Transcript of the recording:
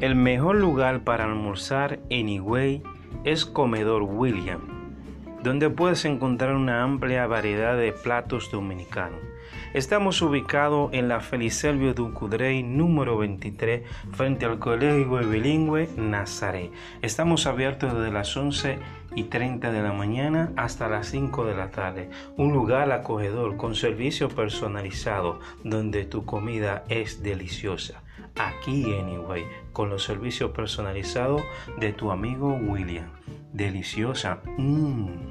El mejor lugar para almorzar en Higüey es Comedor William, donde puedes encontrar una amplia variedad de platos dominicanos. Estamos ubicados en la Felicelvio Ducudrey número 23 frente al Colegio Bilingüe Nazaret. Estamos abiertos desde las 11 y 30 de la mañana hasta las 5 de la tarde. Un lugar acogedor con servicio personalizado donde tu comida es deliciosa aquí Anyway, con los servicios personalizados de tu amigo William. Deliciosa. Mmm.